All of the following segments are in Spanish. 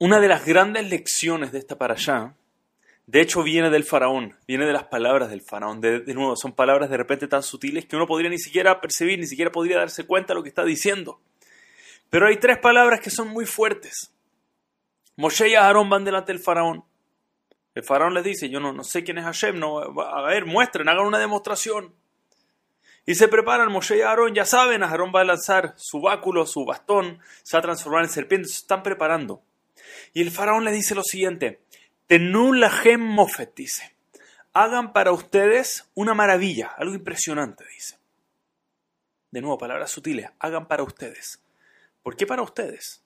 Una de las grandes lecciones de esta para allá, de hecho viene del faraón, viene de las palabras del faraón. De, nuevo, son palabras de repente tan sutiles que uno podría ni siquiera percibir, ni siquiera podría darse cuenta de lo que está diciendo. Pero hay tres palabras que son muy fuertes. Moshe y Aarón van delante del faraón. El faraón les dice, yo no, no sé quién es Hashem, no, a ver, muestren, hagan una demostración. Y se preparan, Moshe y Aarón, ya saben, Aarón va a lanzar su báculo, su bastón, se va a transformar en serpiente, se están preparando. Y el faraón les dice lo siguiente, Tenú gem mofet, dice, hagan para ustedes una maravilla, algo impresionante, dice. De nuevo, palabras sutiles, hagan para ustedes. ¿Por qué para ustedes?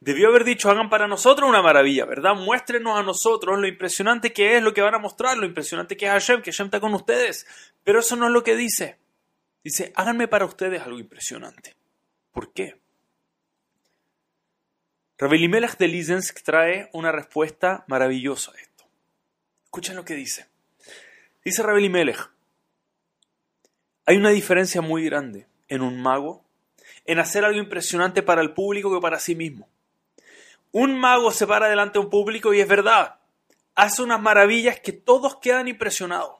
Debió haber dicho, hagan para nosotros una maravilla, ¿verdad? Muéstrenos a nosotros lo impresionante que es lo que van a mostrar, lo impresionante que es Hashem, que Hashem está con ustedes. Pero eso no es lo que dice. Dice, háganme para ustedes algo impresionante. ¿Por qué? Rabelimelech de Lizensk trae una respuesta maravillosa a esto. Escuchen lo que dice. Dice Rabelimelech, hay una diferencia muy grande en un mago, en hacer algo impresionante para el público que para sí mismo. Un mago se para delante de un público y es verdad, hace unas maravillas que todos quedan impresionados.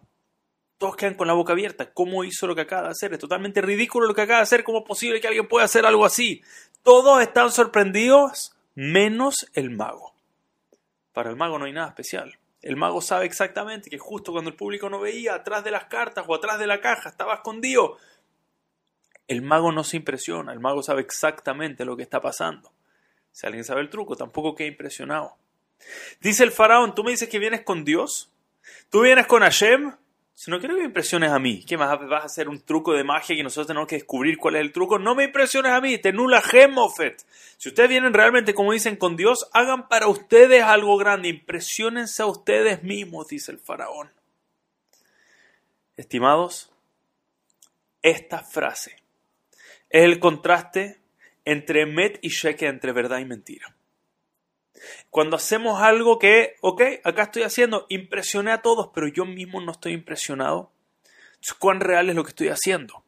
Todos quedan con la boca abierta. ¿Cómo hizo lo que acaba de hacer? Es totalmente ridículo lo que acaba de hacer. ¿Cómo es posible que alguien pueda hacer algo así? Todos están sorprendidos menos el mago. Para el mago no hay nada especial. El mago sabe exactamente que justo cuando el público no veía, atrás de las cartas o atrás de la caja, estaba escondido. El mago no se impresiona, el mago sabe exactamente lo que está pasando. Si alguien sabe el truco, tampoco queda impresionado. Dice el faraón, tú me dices que vienes con Dios, tú vienes con Hashem, si no quiero que me impresiones a mí, ¿qué más vas a hacer un truco de magia que nosotros tenemos que descubrir cuál es el truco? No me impresiones a mí, tenula gemofet. Si ustedes vienen realmente, como dicen, con Dios, hagan para ustedes algo grande, impresionense a ustedes mismos, dice el faraón. Estimados, esta frase es el contraste entre met y sheke, entre verdad y mentira. Cuando hacemos algo que, ok, acá estoy haciendo, impresioné a todos, pero yo mismo no estoy impresionado. ¿Cuán real es lo que estoy haciendo?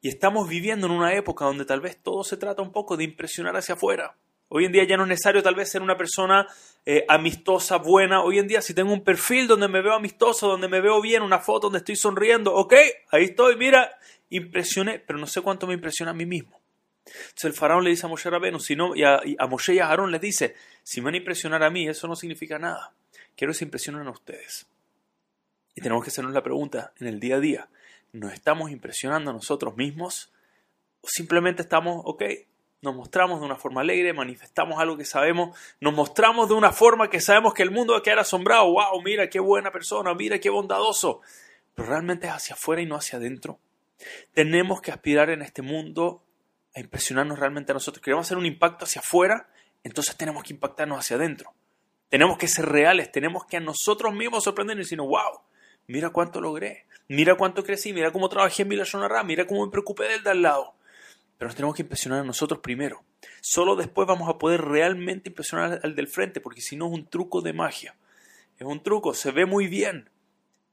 Y estamos viviendo en una época donde tal vez todo se trata un poco de impresionar hacia afuera. Hoy en día ya no es necesario tal vez ser una persona eh, amistosa, buena. Hoy en día si tengo un perfil donde me veo amistoso, donde me veo bien, una foto donde estoy sonriendo, ok, ahí estoy, mira, impresioné, pero no sé cuánto me impresiona a mí mismo. Entonces el faraón le dice a Moshe Rabenu, si no, y a, a Moshe y a Aarón les dice, si me van a impresionar a mí, eso no significa nada. Quiero que se impresionen a ustedes. Y tenemos que hacernos la pregunta en el día a día, ¿nos estamos impresionando a nosotros mismos? ¿O simplemente estamos, ok, nos mostramos de una forma alegre, manifestamos algo que sabemos, nos mostramos de una forma que sabemos que el mundo va a quedar asombrado, wow, mira qué buena persona, mira qué bondadoso, pero realmente es hacia afuera y no hacia adentro. Tenemos que aspirar en este mundo a impresionarnos realmente a nosotros. Queremos hacer un impacto hacia afuera, entonces tenemos que impactarnos hacia adentro. Tenemos que ser reales, tenemos que a nosotros mismos sorprendernos y decir, wow, mira cuánto logré, mira cuánto crecí, mira cómo trabajé en Villa mira cómo me preocupé del de al lado. Pero nos tenemos que impresionar a nosotros primero. Solo después vamos a poder realmente impresionar al del frente, porque si no es un truco de magia. Es un truco, se ve muy bien,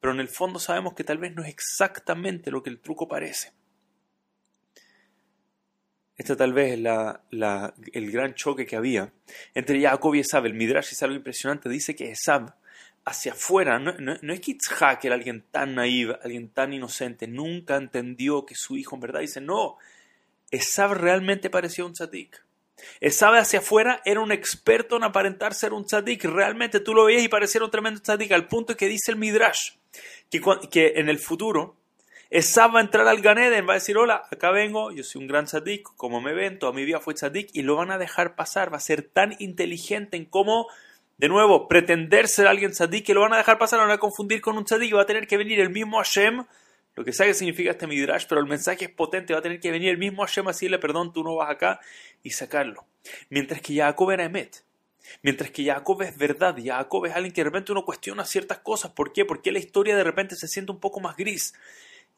pero en el fondo sabemos que tal vez no es exactamente lo que el truco parece. Esta tal vez es el gran choque que había entre Jacob y Esab. El Midrash es algo impresionante. Dice que Esab, hacia afuera, no, no, es que Itzhak era alguien tan naive, alguien tan inocente, nunca entendió que su hijo en verdad dice, no, Esab realmente parecía un tzadik. Esab hacia afuera era un experto en aparentar ser un tzadik. Realmente tú lo veías y parecía un tremendo tzadik, al punto que dice el Midrash, que en el futuro Esab va a entrar al Ganeden, va a decir, hola, acá vengo, yo soy un gran tzadik, como me ven, toda mi vida fue tzadik, y lo van a dejar pasar, va a ser tan inteligente en cómo, de nuevo, pretender ser alguien tzadik, que lo van a dejar pasar, lo van a confundir con un tzadik, va a tener que venir el mismo Hashem, lo que sabe que significa este midrash, pero el mensaje es potente, va a tener que venir el mismo Hashem a decirle, perdón, tú no vas acá, y sacarlo. Mientras que Jacob era Emet. Mientras que Jacob es verdad, Jacob es alguien que de repente uno cuestiona ciertas cosas. ¿Por qué? Porque la historia de repente se siente un poco más gris.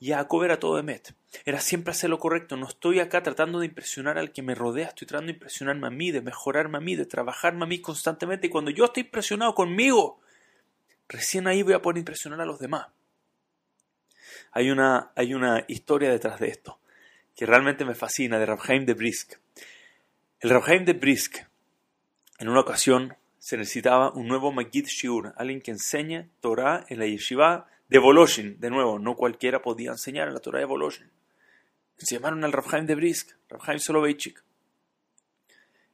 Jacob era todo de Met. Era siempre hacer lo correcto. No estoy acá tratando de impresionar al que me rodea. Estoy tratando de impresionarme a mí, de mejorarme a mí, de trabajarme a mí constantemente. Y cuando yo estoy impresionado conmigo, recién ahí voy a poder impresionar a los demás. Hay una, hay una historia detrás de esto que realmente me fascina, de Rabhaim de Brisk. El Rabhaim de Brisk en una ocasión se necesitaba un nuevo Magid Shiur, alguien que enseñe Torah en la yeshiva de Voloshin. De nuevo, no cualquiera podía enseñar en la Torah de Voloshin. Se llamaron al Rabhaim de Brisk, Rabhaim Soloveitchik.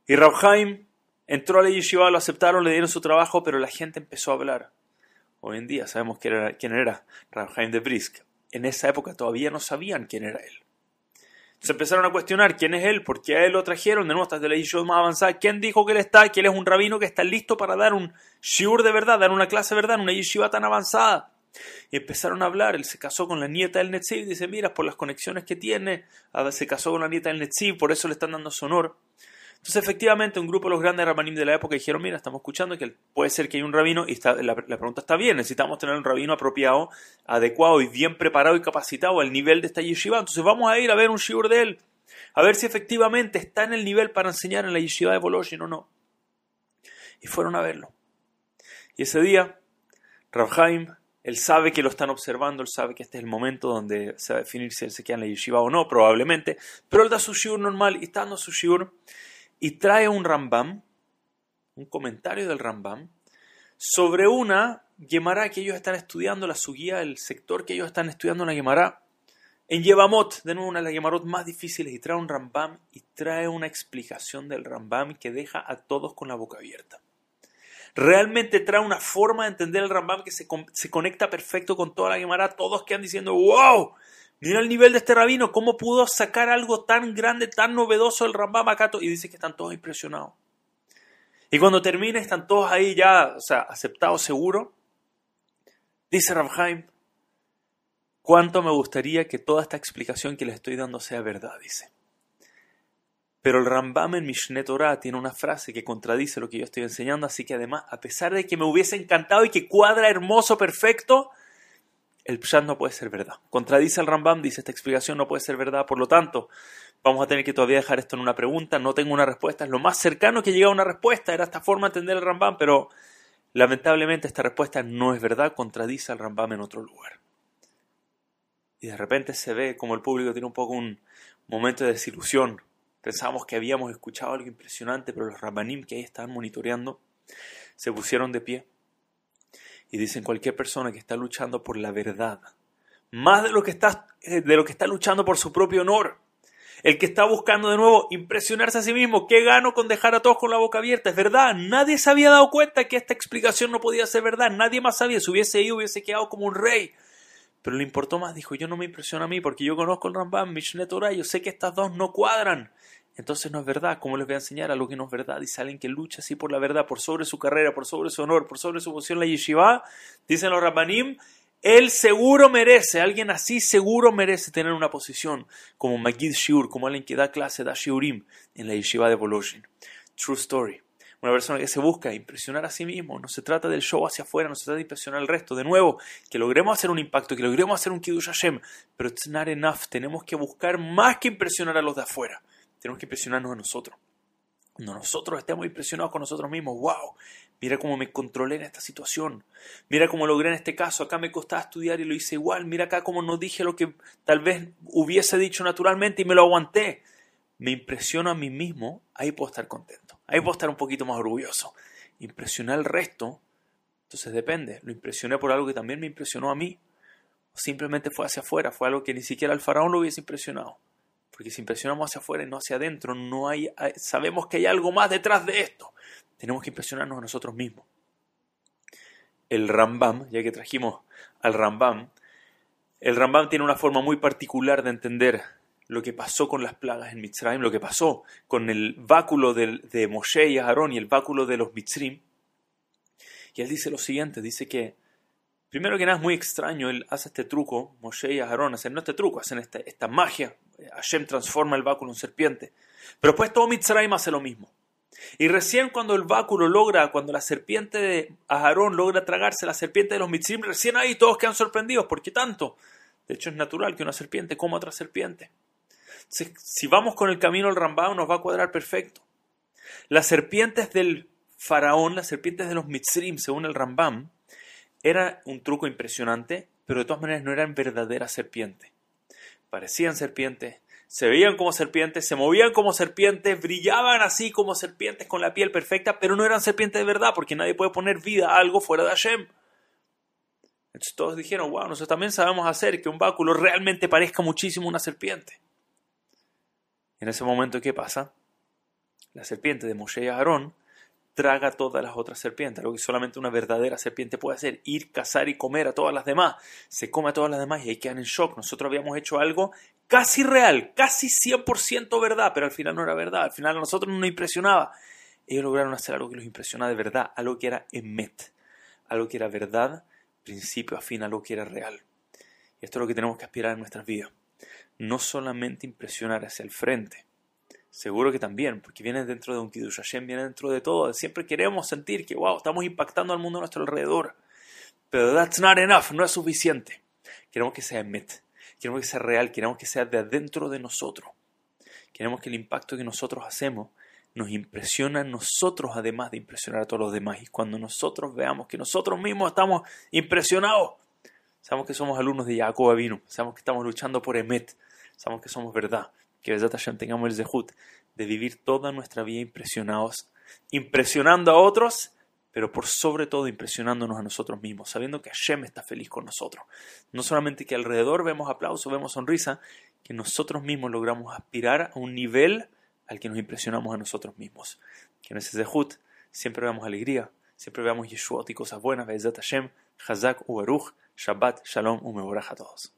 Y Rabhaim entró a la yeshiva, lo aceptaron, le dieron su trabajo, pero la gente empezó a hablar. Hoy en día sabemos quién era, quién era de Brisk. En esa época todavía no sabían quién era él. Se empezaron a cuestionar quién es él, por qué a él lo trajeron, de nuevo hasta de la yeshiva más avanzada, quién dijo que él está, que él es un rabino que está listo para dar un shiur de verdad, dar una clase de verdad en una yeshiva tan avanzada. Y empezaron a hablar, él se casó con la nieta del Netziv, dice, mira, por las conexiones que tiene, se casó con la nieta del Netziv, por eso le están dando su honor. Entonces, efectivamente, un grupo de los grandes rabanim de la época dijeron, mira, estamos escuchando que puede ser que hay un rabino, y la, pregunta está bien, necesitamos tener un rabino apropiado, adecuado y bien preparado y capacitado al nivel de esta yeshiva. Entonces vamos a ir a ver un shiur de él, a ver si efectivamente está en el nivel para enseñar en la yeshiva de Voloshin o no. Y fueron a verlo. Y ese día, Rabhaim, él sabe que lo están observando, él sabe que este es el momento donde se va a definir si él se queda en la yeshiva o no, probablemente, pero él da su shiur normal y está dando su shiur y trae un Rambam, un comentario del Rambam, sobre una Gemara que ellos están estudiando, la guía, el sector que ellos están estudiando la Gemara, en Yevamot, de nuevo una de las Gemarot más difíciles, y trae un Rambam y trae una explicación del Rambam que deja a todos con la boca abierta. Realmente trae una forma de entender el Rambam que se, se conecta perfecto con toda la Gemara. Todos quedan diciendo, wow, Mira el nivel de este rabino, cómo pudo sacar algo tan grande, tan novedoso el Rambam Akato. Y dice que están todos impresionados. Y cuando termina, están todos ahí ya, o sea, aceptados, seguro. Dice Rabhaim, cuánto me gustaría que toda esta explicación que les estoy dando sea verdad, dice. Pero el Rambam en Mishneh Torah tiene una frase que contradice lo que yo estoy enseñando, así que además, a pesar de que me hubiese encantado y que cuadra hermoso, perfecto, el Pshat no puede ser verdad. Contradice al Rambam, dice esta explicación no puede ser verdad, por lo tanto, vamos a tener que todavía dejar esto en una pregunta, no tengo una respuesta, es lo más cercano que llega a una respuesta, era esta forma de entender el Rambam, pero lamentablemente esta respuesta no es verdad, contradice al Rambam en otro lugar. Y de repente se ve como el público tiene un poco un momento de desilusión. Pensábamos que habíamos escuchado algo impresionante, pero los Rambanim que ahí estaban monitoreando se pusieron de pie y dicen cualquier persona que está luchando por la verdad, más de lo que está, eh, de lo que está luchando por su propio honor. El que está buscando de nuevo impresionarse a sí mismo, ¿qué gano con dejar a todos con la boca abierta? Es verdad, nadie se había dado cuenta que esta explicación no podía ser verdad, nadie más sabía, si hubiese ido hubiese quedado como un rey. Pero le importó más, dijo, yo no me impresiono a mí porque yo conozco el Rambam, Mishneh Torah, yo sé que estas dos no cuadran. Entonces no es verdad. ¿Cómo les voy a enseñar a lo que no es verdad? Dice alguien que lucha así por la verdad, por sobre su carrera, por sobre su honor, por sobre su posición en la yeshiva. Dicen los rabbanim, él seguro merece, alguien así seguro merece tener una posición como Magid Shiur, como alguien que da clase, da Shiurim en la yeshiva de Voloshin. True story. Una persona que se busca impresionar a sí mismo. No se trata del show hacia afuera, no se trata de impresionar al resto. De nuevo, que logremos hacer un impacto, que logremos hacer un Kiddush Hashem. Pero it's not enough. Tenemos que buscar más que impresionar a los de afuera. Tenemos que impresionarnos a nosotros. Cuando nosotros estemos impresionados con nosotros mismos, wow, mira cómo me controlé en esta situación, mira cómo logré en este caso, acá me costaba estudiar y lo hice igual, mira acá cómo no dije lo que tal vez hubiese dicho naturalmente y me lo aguanté. Me impresiono a mí mismo, ahí puedo estar contento, ahí puedo estar un poquito más orgulloso. Impresionar al resto, entonces depende, lo impresioné por algo que también me impresionó a mí, o simplemente fue hacia afuera, fue algo que ni siquiera al faraón lo hubiese impresionado. Porque si impresionamos hacia afuera y no hacia adentro, no hay, sabemos que hay algo más detrás de esto. Tenemos que impresionarnos a nosotros mismos. El Rambam, ya que trajimos al Rambam, el Rambam tiene una forma muy particular de entender lo que pasó con las plagas en Mitzrayim, lo que pasó con el báculo de, de Moshe y Aarón y el báculo de los Mitzrim. Y él dice lo siguiente, dice que Primero que nada es muy extraño, él hace este truco, Moshe y Aarón hacen este truco, hacen esta, esta magia, Hashem transforma el báculo en serpiente. Pero después todo Mitzrayim hace lo mismo. Y recién cuando el báculo logra, cuando la serpiente de Aarón logra tragarse la serpiente de los Mitzrayim, recién ahí todos quedan sorprendidos. ¿Por qué tanto? De hecho es natural que una serpiente coma otra serpiente. Si, vamos con el camino al Rambam nos va a cuadrar perfecto. Las serpientes del faraón, las serpientes de los Mitzrim, según el Rambam, era un truco impresionante, pero de todas maneras no eran verdaderas serpientes. Parecían serpientes, se veían como serpientes, se movían como serpientes, brillaban así como serpientes con la piel perfecta, pero no eran serpientes de verdad, porque nadie puede poner vida a algo fuera de Hashem. Entonces todos dijeron, wow, nosotros también sabemos hacer que un báculo realmente parezca muchísimo una serpiente. En ese momento, ¿qué pasa? La serpiente de Moshe y Aarón traga todas las otras serpientes, lo que solamente una verdadera serpiente puede hacer, ir, cazar y comer a todas las demás. Se come a todas las demás y ahí quedan en shock. Nosotros habíamos hecho algo casi real, casi 100% verdad, pero al final no era verdad, al final a nosotros no nos impresionaba. Ellos lograron hacer algo que los impresionaba de verdad, algo que era emet, algo que era verdad, principio a fin, algo que era real. Y esto es lo que tenemos que aspirar en nuestras vidas. No solamente impresionar hacia el frente, Seguro que también, porque viene dentro de un Kiddush Hashem, viene dentro de todo. Siempre queremos sentir que, wow, estamos impactando al mundo a nuestro alrededor. Pero that's not enough, no es suficiente. Queremos que sea met, queremos que sea real, queremos que sea de adentro de nosotros. Queremos que el impacto que nosotros hacemos nos impresiona a nosotros, además de impresionar a todos los demás. Y cuando nosotros veamos que nosotros mismos estamos impresionados, sabemos que somos alumnos de Jacob Avinu, sabemos que estamos luchando por Emet, sabemos que somos verdad, que Besat Hashem tengamos el zehut de vivir toda nuestra vida impresionados, impresionando a otros, pero por sobre todo impresionándonos a nosotros mismos, sabiendo que Hashem está feliz con nosotros. No solamente que alrededor vemos aplauso, vemos sonrisa, que nosotros mismos logramos aspirar a un nivel al que nos impresionamos a nosotros mismos. Que en ese zehut siempre veamos alegría, siempre veamos Yeshuot y cosas buenas, Besat Hashem, Chazak u Shabbat, Shalom u a todos.